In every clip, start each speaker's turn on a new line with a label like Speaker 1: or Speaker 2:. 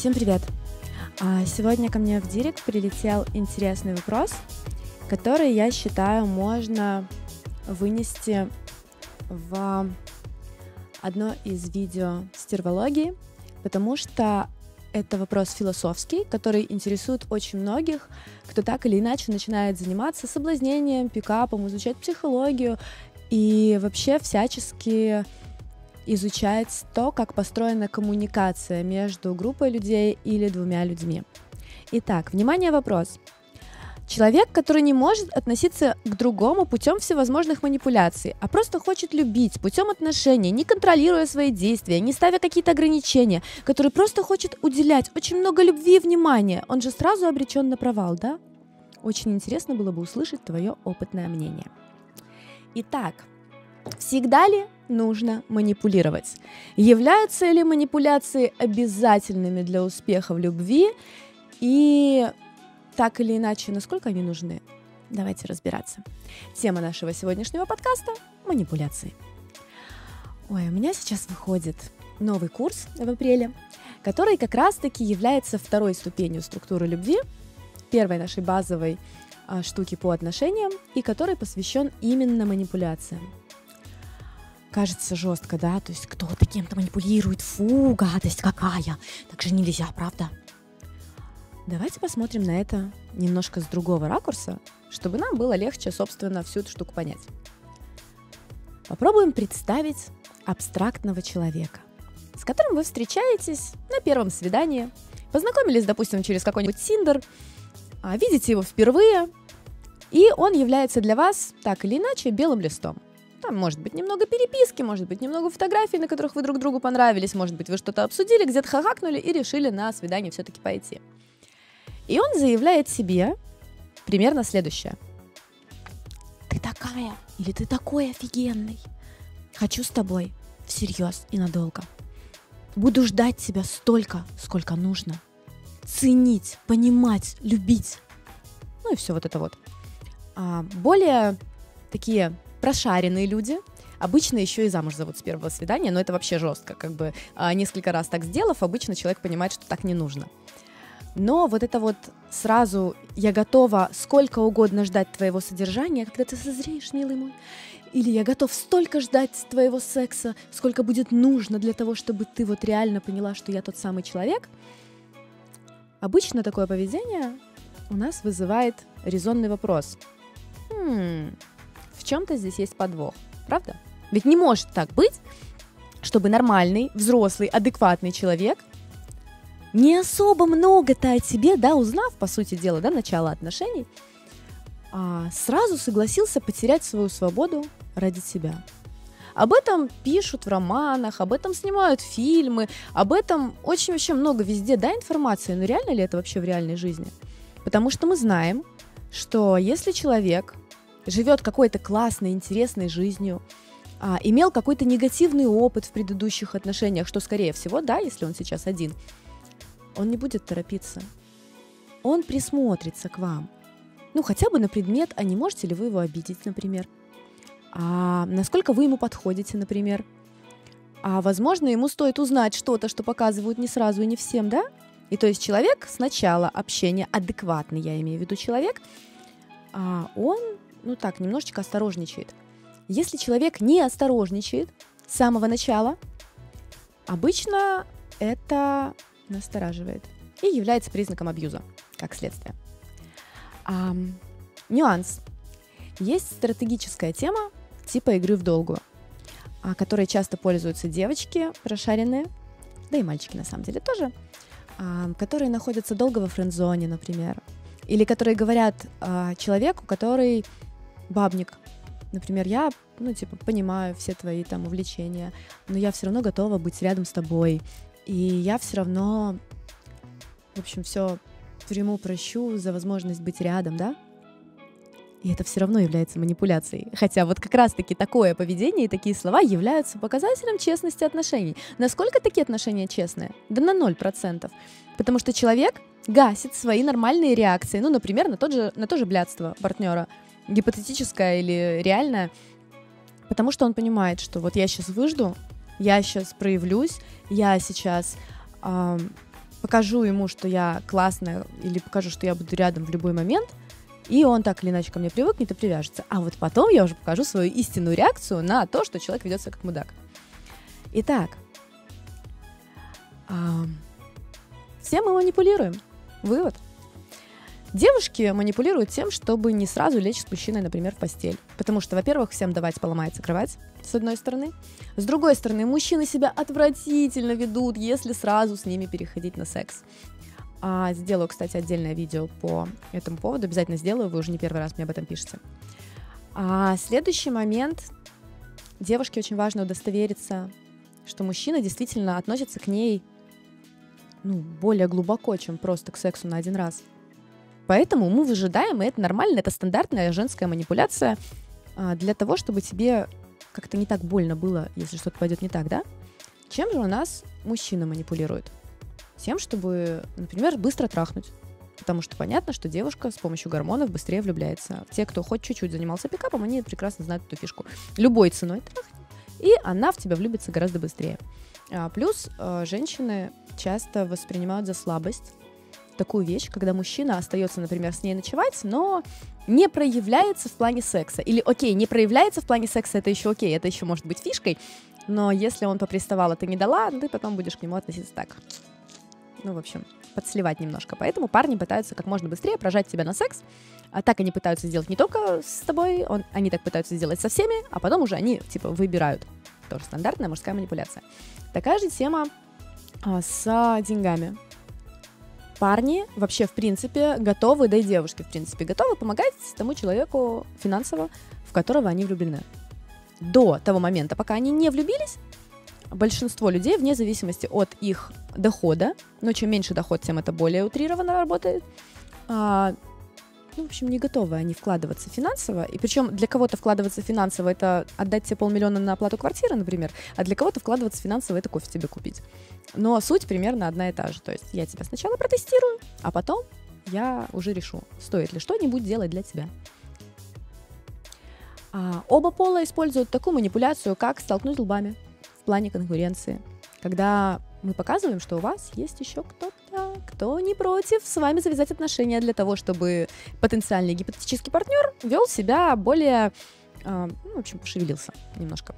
Speaker 1: Всем привет! А, сегодня ко мне в директ прилетел интересный вопрос, который, я считаю, можно вынести в одно из видео стервологии, потому что это вопрос философский, который интересует очень многих, кто так или иначе начинает заниматься соблазнением, пикапом, изучать психологию и вообще всячески изучать то, как построена коммуникация между группой людей или двумя людьми. Итак, внимание, вопрос. Человек, который не может относиться к другому путем всевозможных манипуляций, а просто хочет любить путем отношений, не контролируя свои действия, не ставя какие-то ограничения, который просто хочет уделять очень много любви и внимания, он же сразу обречен на провал, да? Очень интересно было бы услышать твое опытное мнение. Итак, всегда ли нужно манипулировать? Являются ли манипуляции обязательными для успеха в любви? И так или иначе, насколько они нужны? Давайте разбираться. Тема нашего сегодняшнего подкаста – манипуляции. Ой, у меня сейчас выходит новый курс в апреле, который как раз-таки является второй ступенью структуры любви, первой нашей базовой а, штуки по отношениям, и который посвящен именно манипуляциям кажется жестко, да, то есть кто-то кем-то манипулирует, фу, гадость какая, так же нельзя, правда? Давайте посмотрим на это немножко с другого ракурса, чтобы нам было легче, собственно, всю эту штуку понять. Попробуем представить абстрактного человека, с которым вы встречаетесь на первом свидании, познакомились, допустим, через какой-нибудь Тиндер, а видите его впервые, и он является для вас так или иначе белым листом – может быть немного переписки, может быть немного фотографий, на которых вы друг другу понравились, может быть вы что-то обсудили, где-то хахакнули и решили на свидание все-таки пойти. И он заявляет себе примерно следующее. Ты такая или ты такой офигенный. Хочу с тобой всерьез и надолго. Буду ждать тебя столько, сколько нужно. Ценить, понимать, любить. Ну и все вот это вот. А, более такие прошаренные люди, Обычно еще и замуж зовут с первого свидания, но это вообще жестко. Как бы а, несколько раз так сделав, обычно человек понимает, что так не нужно. Но вот это вот сразу я готова сколько угодно ждать твоего содержания, когда ты созреешь, милый мой. Или я готов столько ждать твоего секса, сколько будет нужно для того, чтобы ты вот реально поняла, что я тот самый человек. Обычно такое поведение у нас вызывает резонный вопрос. Хм, в чем-то здесь есть подвох, правда? Ведь не может так быть, чтобы нормальный, взрослый, адекватный человек не особо много-то о тебе, да, узнав, по сути дела, да, начало отношений, а, сразу согласился потерять свою свободу ради тебя. Об этом пишут в романах, об этом снимают фильмы, об этом очень вообще много везде, да, информации, но реально ли это вообще в реальной жизни? Потому что мы знаем, что если человек живет какой-то классной, интересной жизнью, а, имел какой-то негативный опыт в предыдущих отношениях, что, скорее всего, да, если он сейчас один, он не будет торопиться. Он присмотрится к вам. Ну, хотя бы на предмет, а не можете ли вы его обидеть, например. А насколько вы ему подходите, например. А возможно, ему стоит узнать что-то, что показывают не сразу и не всем, да? И то есть человек сначала общения, адекватный, я имею в виду человек, а он ну так, немножечко осторожничает. Если человек не осторожничает с самого начала, обычно это настораживает и является признаком абьюза, как следствие. А, нюанс. Есть стратегическая тема типа игры в долгую, которой часто пользуются девочки прошаренные, да и мальчики на самом деле тоже, а, которые находятся долго во френд-зоне, например, или которые говорят а, человеку, который бабник. Например, я, ну, типа, понимаю все твои там увлечения, но я все равно готова быть рядом с тобой. И я все равно, в общем, все приму, прощу за возможность быть рядом, да? И это все равно является манипуляцией. Хотя вот как раз-таки такое поведение и такие слова являются показателем честности отношений. Насколько такие отношения честные? Да на ноль процентов. Потому что человек гасит свои нормальные реакции, ну, например, на, тот же, на то же блядство партнера гипотетическое или реальное, потому что он понимает, что вот я сейчас выжду, я сейчас проявлюсь, я сейчас э, покажу ему, что я классная, или покажу, что я буду рядом в любой момент, и он так или иначе ко мне привыкнет и привяжется. А вот потом я уже покажу свою истинную реакцию на то, что человек ведет себя как мудак. Итак, а, все мы манипулируем. Вывод. Девушки манипулируют тем, чтобы не сразу лечь с мужчиной, например, в постель. Потому что, во-первых, всем давать поломается кровать, с одной стороны. С другой стороны, мужчины себя отвратительно ведут, если сразу с ними переходить на секс. А, сделаю, кстати, отдельное видео по этому поводу. Обязательно сделаю, вы уже не первый раз мне об этом пишете. А следующий момент. Девушке очень важно удостовериться, что мужчина действительно относится к ней ну, более глубоко, чем просто к сексу на один раз. Поэтому мы выжидаем, и это нормально, это стандартная женская манипуляция а, для того, чтобы тебе как-то не так больно было, если что-то пойдет не так, да? Чем же у нас мужчина манипулирует? Тем, чтобы, например, быстро трахнуть. Потому что понятно, что девушка с помощью гормонов быстрее влюбляется. Те, кто хоть чуть-чуть занимался пикапом, они прекрасно знают эту фишку. Любой ценой трахни, и она в тебя влюбится гораздо быстрее. А, плюс а, женщины часто воспринимают за слабость такую вещь, когда мужчина остается, например, с ней ночевать, но не проявляется в плане секса. Или, окей, не проявляется в плане секса, это еще окей, это еще может быть фишкой, но если он поприставал, а ты не дала, ты потом будешь к нему относиться так. Ну, в общем, подсливать немножко. Поэтому парни пытаются как можно быстрее прожать тебя на секс. А так они пытаются сделать не только с тобой, он, они так пытаются сделать со всеми, а потом уже они, типа, выбирают. Тоже стандартная мужская манипуляция. Такая же тема а, с деньгами. Парни вообще, в принципе, готовы, да и девушки, в принципе, готовы помогать тому человеку финансово, в которого они влюблены. До того момента, пока они не влюбились, большинство людей, вне зависимости от их дохода, ну, чем меньше доход, тем это более утрированно работает, а, ну, в общем, не готовы они вкладываться финансово. И причем для кого-то вкладываться финансово это отдать тебе полмиллиона на оплату квартиры, например, а для кого-то вкладываться финансово это кофе тебе купить. Но суть примерно одна и та же. То есть я тебя сначала протестирую, а потом я уже решу, стоит ли что-нибудь делать для тебя. А, оба пола используют такую манипуляцию, как столкнуть лбами в плане конкуренции. Когда мы показываем, что у вас есть еще кто-то, кто не против с вами завязать отношения для того, чтобы потенциальный гипотетический партнер вел себя более, э, ну, в общем, пошевелился немножко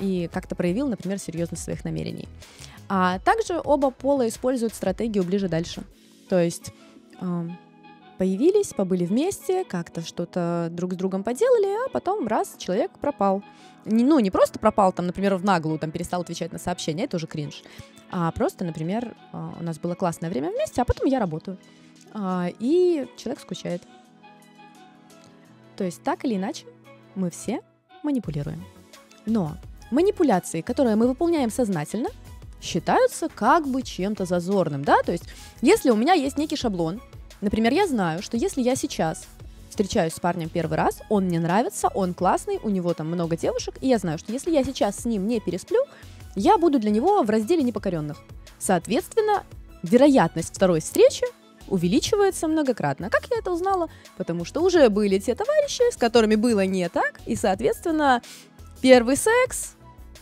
Speaker 1: и как-то проявил, например, серьезность своих намерений. А также оба пола используют стратегию ближе-дальше. То есть э, появились, побыли вместе, как-то что-то друг с другом поделали, а потом раз, человек пропал. Не, ну, не просто пропал, там, например, в наглую, там, перестал отвечать на сообщения, это уже кринж. А просто, например, э, у нас было классное время вместе, а потом я работаю. А, и человек скучает. То есть так или иначе мы все манипулируем. Но манипуляции, которые мы выполняем сознательно, считаются как бы чем-то зазорным, да, то есть если у меня есть некий шаблон, например, я знаю, что если я сейчас встречаюсь с парнем первый раз, он мне нравится, он классный, у него там много девушек, и я знаю, что если я сейчас с ним не пересплю, я буду для него в разделе непокоренных. Соответственно, вероятность второй встречи увеличивается многократно. Как я это узнала? Потому что уже были те товарищи, с которыми было не так, и, соответственно, первый секс,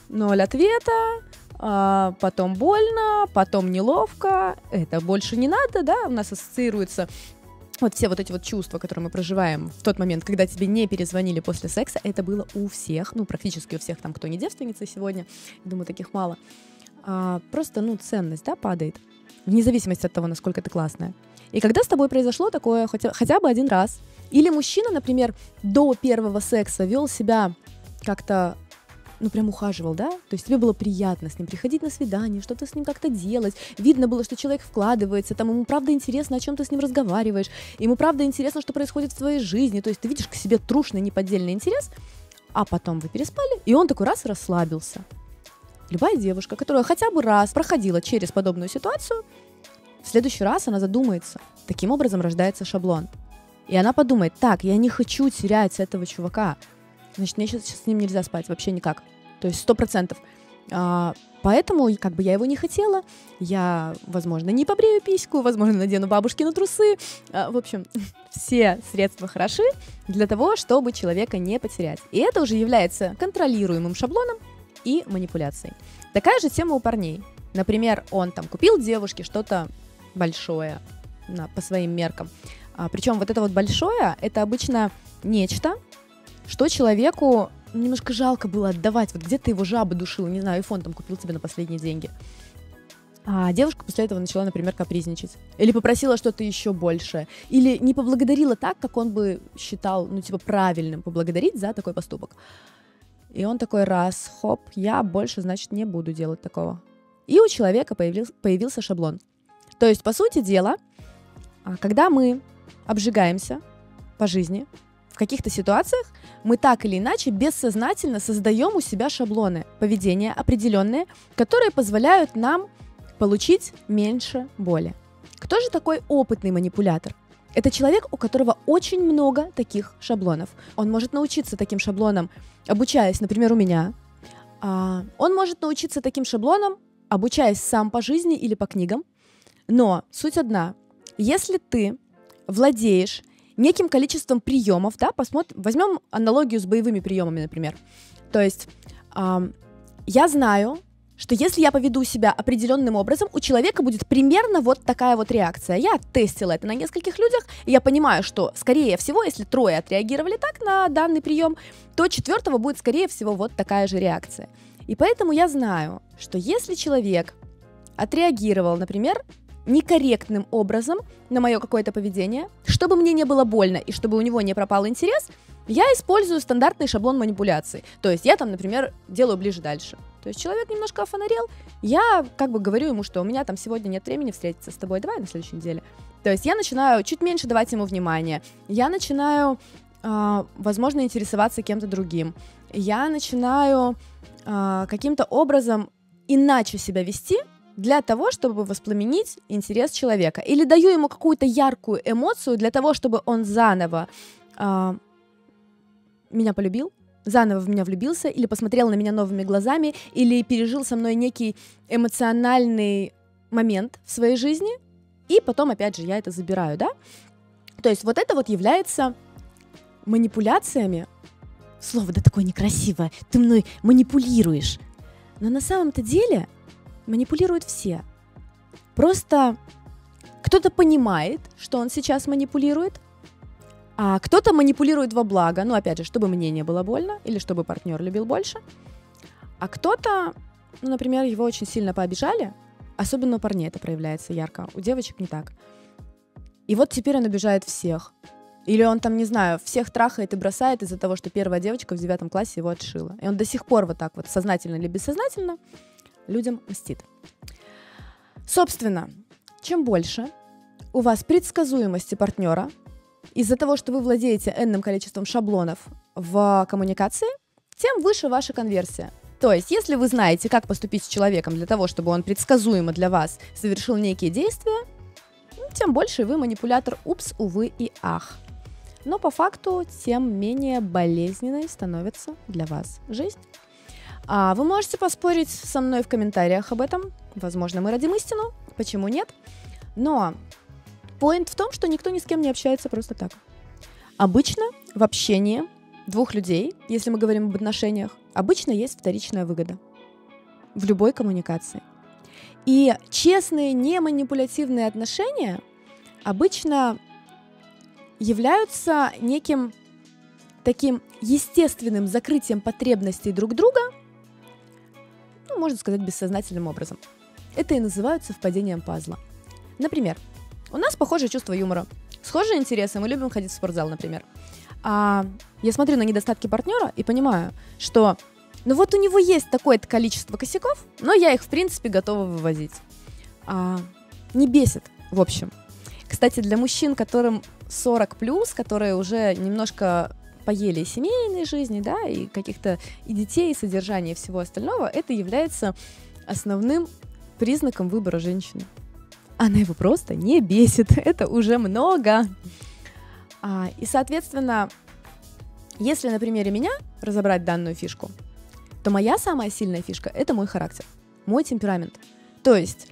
Speaker 1: ноль ответа, а, потом больно, потом неловко, это больше не надо, да, у нас ассоциируется вот все вот эти вот чувства, которые мы проживаем в тот момент, когда тебе не перезвонили после секса, это было у всех, ну, практически у всех там, кто не девственница сегодня, думаю, таких мало. А, просто, ну, ценность, да, падает, вне зависимости от того, насколько ты классная. И когда с тобой произошло такое хотя, хотя бы один раз, или мужчина, например, до первого секса вел себя как-то ну, прям ухаживал, да? То есть тебе было приятно с ним приходить на свидание, что-то с ним как-то делать. Видно было, что человек вкладывается, там ему правда интересно, о чем ты с ним разговариваешь, ему правда интересно, что происходит в твоей жизни. То есть ты видишь к себе трушный, неподдельный интерес, а потом вы переспали, и он такой раз расслабился. Любая девушка, которая хотя бы раз проходила через подобную ситуацию, в следующий раз она задумается. Таким образом рождается шаблон. И она подумает, так, я не хочу терять этого чувака. Значит, мне сейчас, сейчас с ним нельзя спать вообще никак. То есть сто процентов. А, поэтому как бы я его не хотела. Я, возможно, не побрею письку, возможно, надену бабушкины трусы. А, в общем, все средства хороши для того, чтобы человека не потерять. И это уже является контролируемым шаблоном и манипуляцией. Такая же тема у парней. Например, он там купил девушке что-то большое на, по своим меркам. А, причем вот это вот большое, это обычно нечто, что человеку немножко жалко было отдавать. Вот где ты его жаба душил, не знаю, iPhone там купил тебе на последние деньги. А девушка после этого начала, например, капризничать. Или попросила что-то еще большее. Или не поблагодарила так, как он бы считал, ну, типа, правильным поблагодарить за такой поступок. И он такой раз, хоп, я больше, значит, не буду делать такого. И у человека появился, появился шаблон. То есть, по сути дела, а, когда мы обжигаемся по жизни, каких-то ситуациях мы так или иначе бессознательно создаем у себя шаблоны поведения определенные, которые позволяют нам получить меньше боли. Кто же такой опытный манипулятор? Это человек, у которого очень много таких шаблонов. Он может научиться таким шаблонам, обучаясь, например, у меня. А, он может научиться таким шаблонам, обучаясь сам по жизни или по книгам. Но суть одна. Если ты владеешь неким количеством приемов, да, посмотрим, возьмем аналогию с боевыми приемами, например. То есть э, я знаю, что если я поведу себя определенным образом, у человека будет примерно вот такая вот реакция. Я тестила это на нескольких людях, и я понимаю, что, скорее всего, если трое отреагировали так на данный прием, то четвертого будет, скорее всего, вот такая же реакция. И поэтому я знаю, что если человек отреагировал, например, некорректным образом на мое какое-то поведение, чтобы мне не было больно и чтобы у него не пропал интерес, я использую стандартный шаблон манипуляции. То есть я там, например, делаю ближе-дальше. То есть человек немножко офонарел, я как бы говорю ему, что у меня там сегодня нет времени встретиться с тобой, давай на следующей неделе. То есть я начинаю чуть меньше давать ему внимания, я начинаю, э, возможно, интересоваться кем-то другим, я начинаю э, каким-то образом иначе себя вести, для того, чтобы воспламенить интерес человека. Или даю ему какую-то яркую эмоцию для того, чтобы он заново э, меня полюбил, заново в меня влюбился, или посмотрел на меня новыми глазами, или пережил со мной некий эмоциональный момент в своей жизни, и потом, опять же, я это забираю, да? То есть вот это вот является манипуляциями. Слово да такое некрасивое. Ты мной манипулируешь. Но на самом-то деле манипулируют все. Просто кто-то понимает, что он сейчас манипулирует, а кто-то манипулирует во благо, ну, опять же, чтобы мне не было больно или чтобы партнер любил больше. А кто-то, ну, например, его очень сильно пообижали, особенно у парней это проявляется ярко, у девочек не так. И вот теперь он обижает всех. Или он там, не знаю, всех трахает и бросает из-за того, что первая девочка в девятом классе его отшила. И он до сих пор вот так вот, сознательно или бессознательно, людям мстит. Собственно, чем больше у вас предсказуемости партнера, из-за того, что вы владеете энным количеством шаблонов в коммуникации, тем выше ваша конверсия. То есть, если вы знаете, как поступить с человеком для того, чтобы он предсказуемо для вас совершил некие действия, ну, тем больше вы манипулятор упс, увы и ах. Но по факту, тем менее болезненной становится для вас жизнь. А вы можете поспорить со мной в комментариях об этом. Возможно, мы родим истину. Почему нет? Но поинт в том, что никто ни с кем не общается просто так. Обычно в общении двух людей, если мы говорим об отношениях, обычно есть вторичная выгода в любой коммуникации. И честные, не манипулятивные отношения обычно являются неким таким естественным закрытием потребностей друг друга ну, можно сказать, бессознательным образом. Это и называют совпадением пазла. Например, у нас похожее чувство юмора, схожие интересы, мы любим ходить в спортзал, например. А я смотрю на недостатки партнера и понимаю, что ну вот у него есть такое-то количество косяков, но я их, в принципе, готова вывозить. А, не бесит, в общем. Кстати, для мужчин, которым 40 плюс, которые уже немножко поели семейной жизни, да, и каких-то и детей, и содержания, и всего остального, это является основным признаком выбора женщины. Она его просто не бесит, это уже много. А, и, соответственно, если на примере меня разобрать данную фишку, то моя самая сильная фишка — это мой характер, мой темперамент. То есть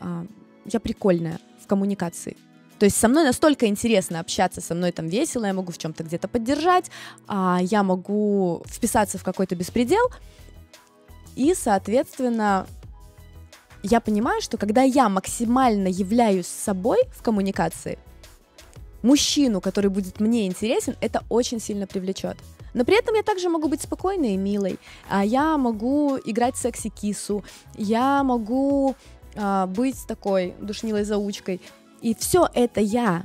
Speaker 1: а, я прикольная в коммуникации, то есть со мной настолько интересно общаться, со мной там весело, я могу в чем-то где-то поддержать, а я могу вписаться в какой-то беспредел, и, соответственно, я понимаю, что когда я максимально являюсь собой в коммуникации, мужчину, который будет мне интересен, это очень сильно привлечет. Но при этом я также могу быть спокойной и милой. А я могу играть секси-кису, я могу а, быть такой душнилой заучкой. И все это я.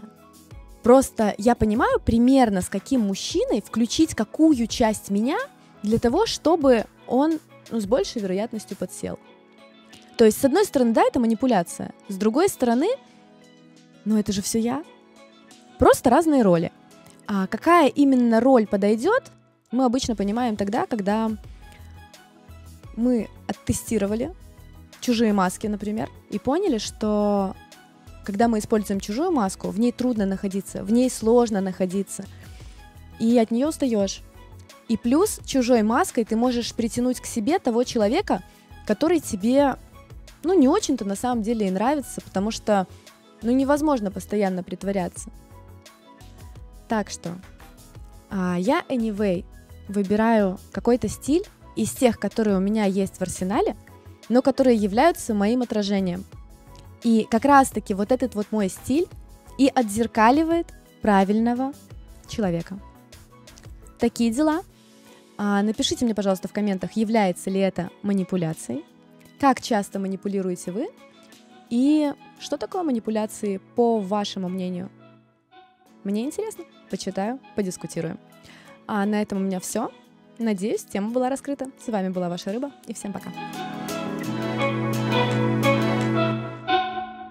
Speaker 1: Просто я понимаю примерно, с каким мужчиной включить какую часть меня для того, чтобы он ну, с большей вероятностью подсел. То есть, с одной стороны, да, это манипуляция. С другой стороны, ну это же все я. Просто разные роли. А какая именно роль подойдет, мы обычно понимаем тогда, когда мы оттестировали чужие маски, например, и поняли, что когда мы используем чужую маску, в ней трудно находиться, в ней сложно находиться, и от нее устаешь. И плюс чужой маской ты можешь притянуть к себе того человека, который тебе, ну, не очень-то на самом деле и нравится, потому что, ну, невозможно постоянно притворяться. Так что а, я, anyway, выбираю какой-то стиль из тех, которые у меня есть в арсенале, но которые являются моим отражением. И как раз-таки вот этот вот мой стиль и отзеркаливает правильного человека. Такие дела. А, напишите мне, пожалуйста, в комментах, является ли это манипуляцией, как часто манипулируете вы и что такое манипуляции по вашему мнению. Мне интересно, почитаю, подискутируем. А на этом у меня все. Надеюсь, тема была раскрыта. С вами была ваша рыба, и всем пока.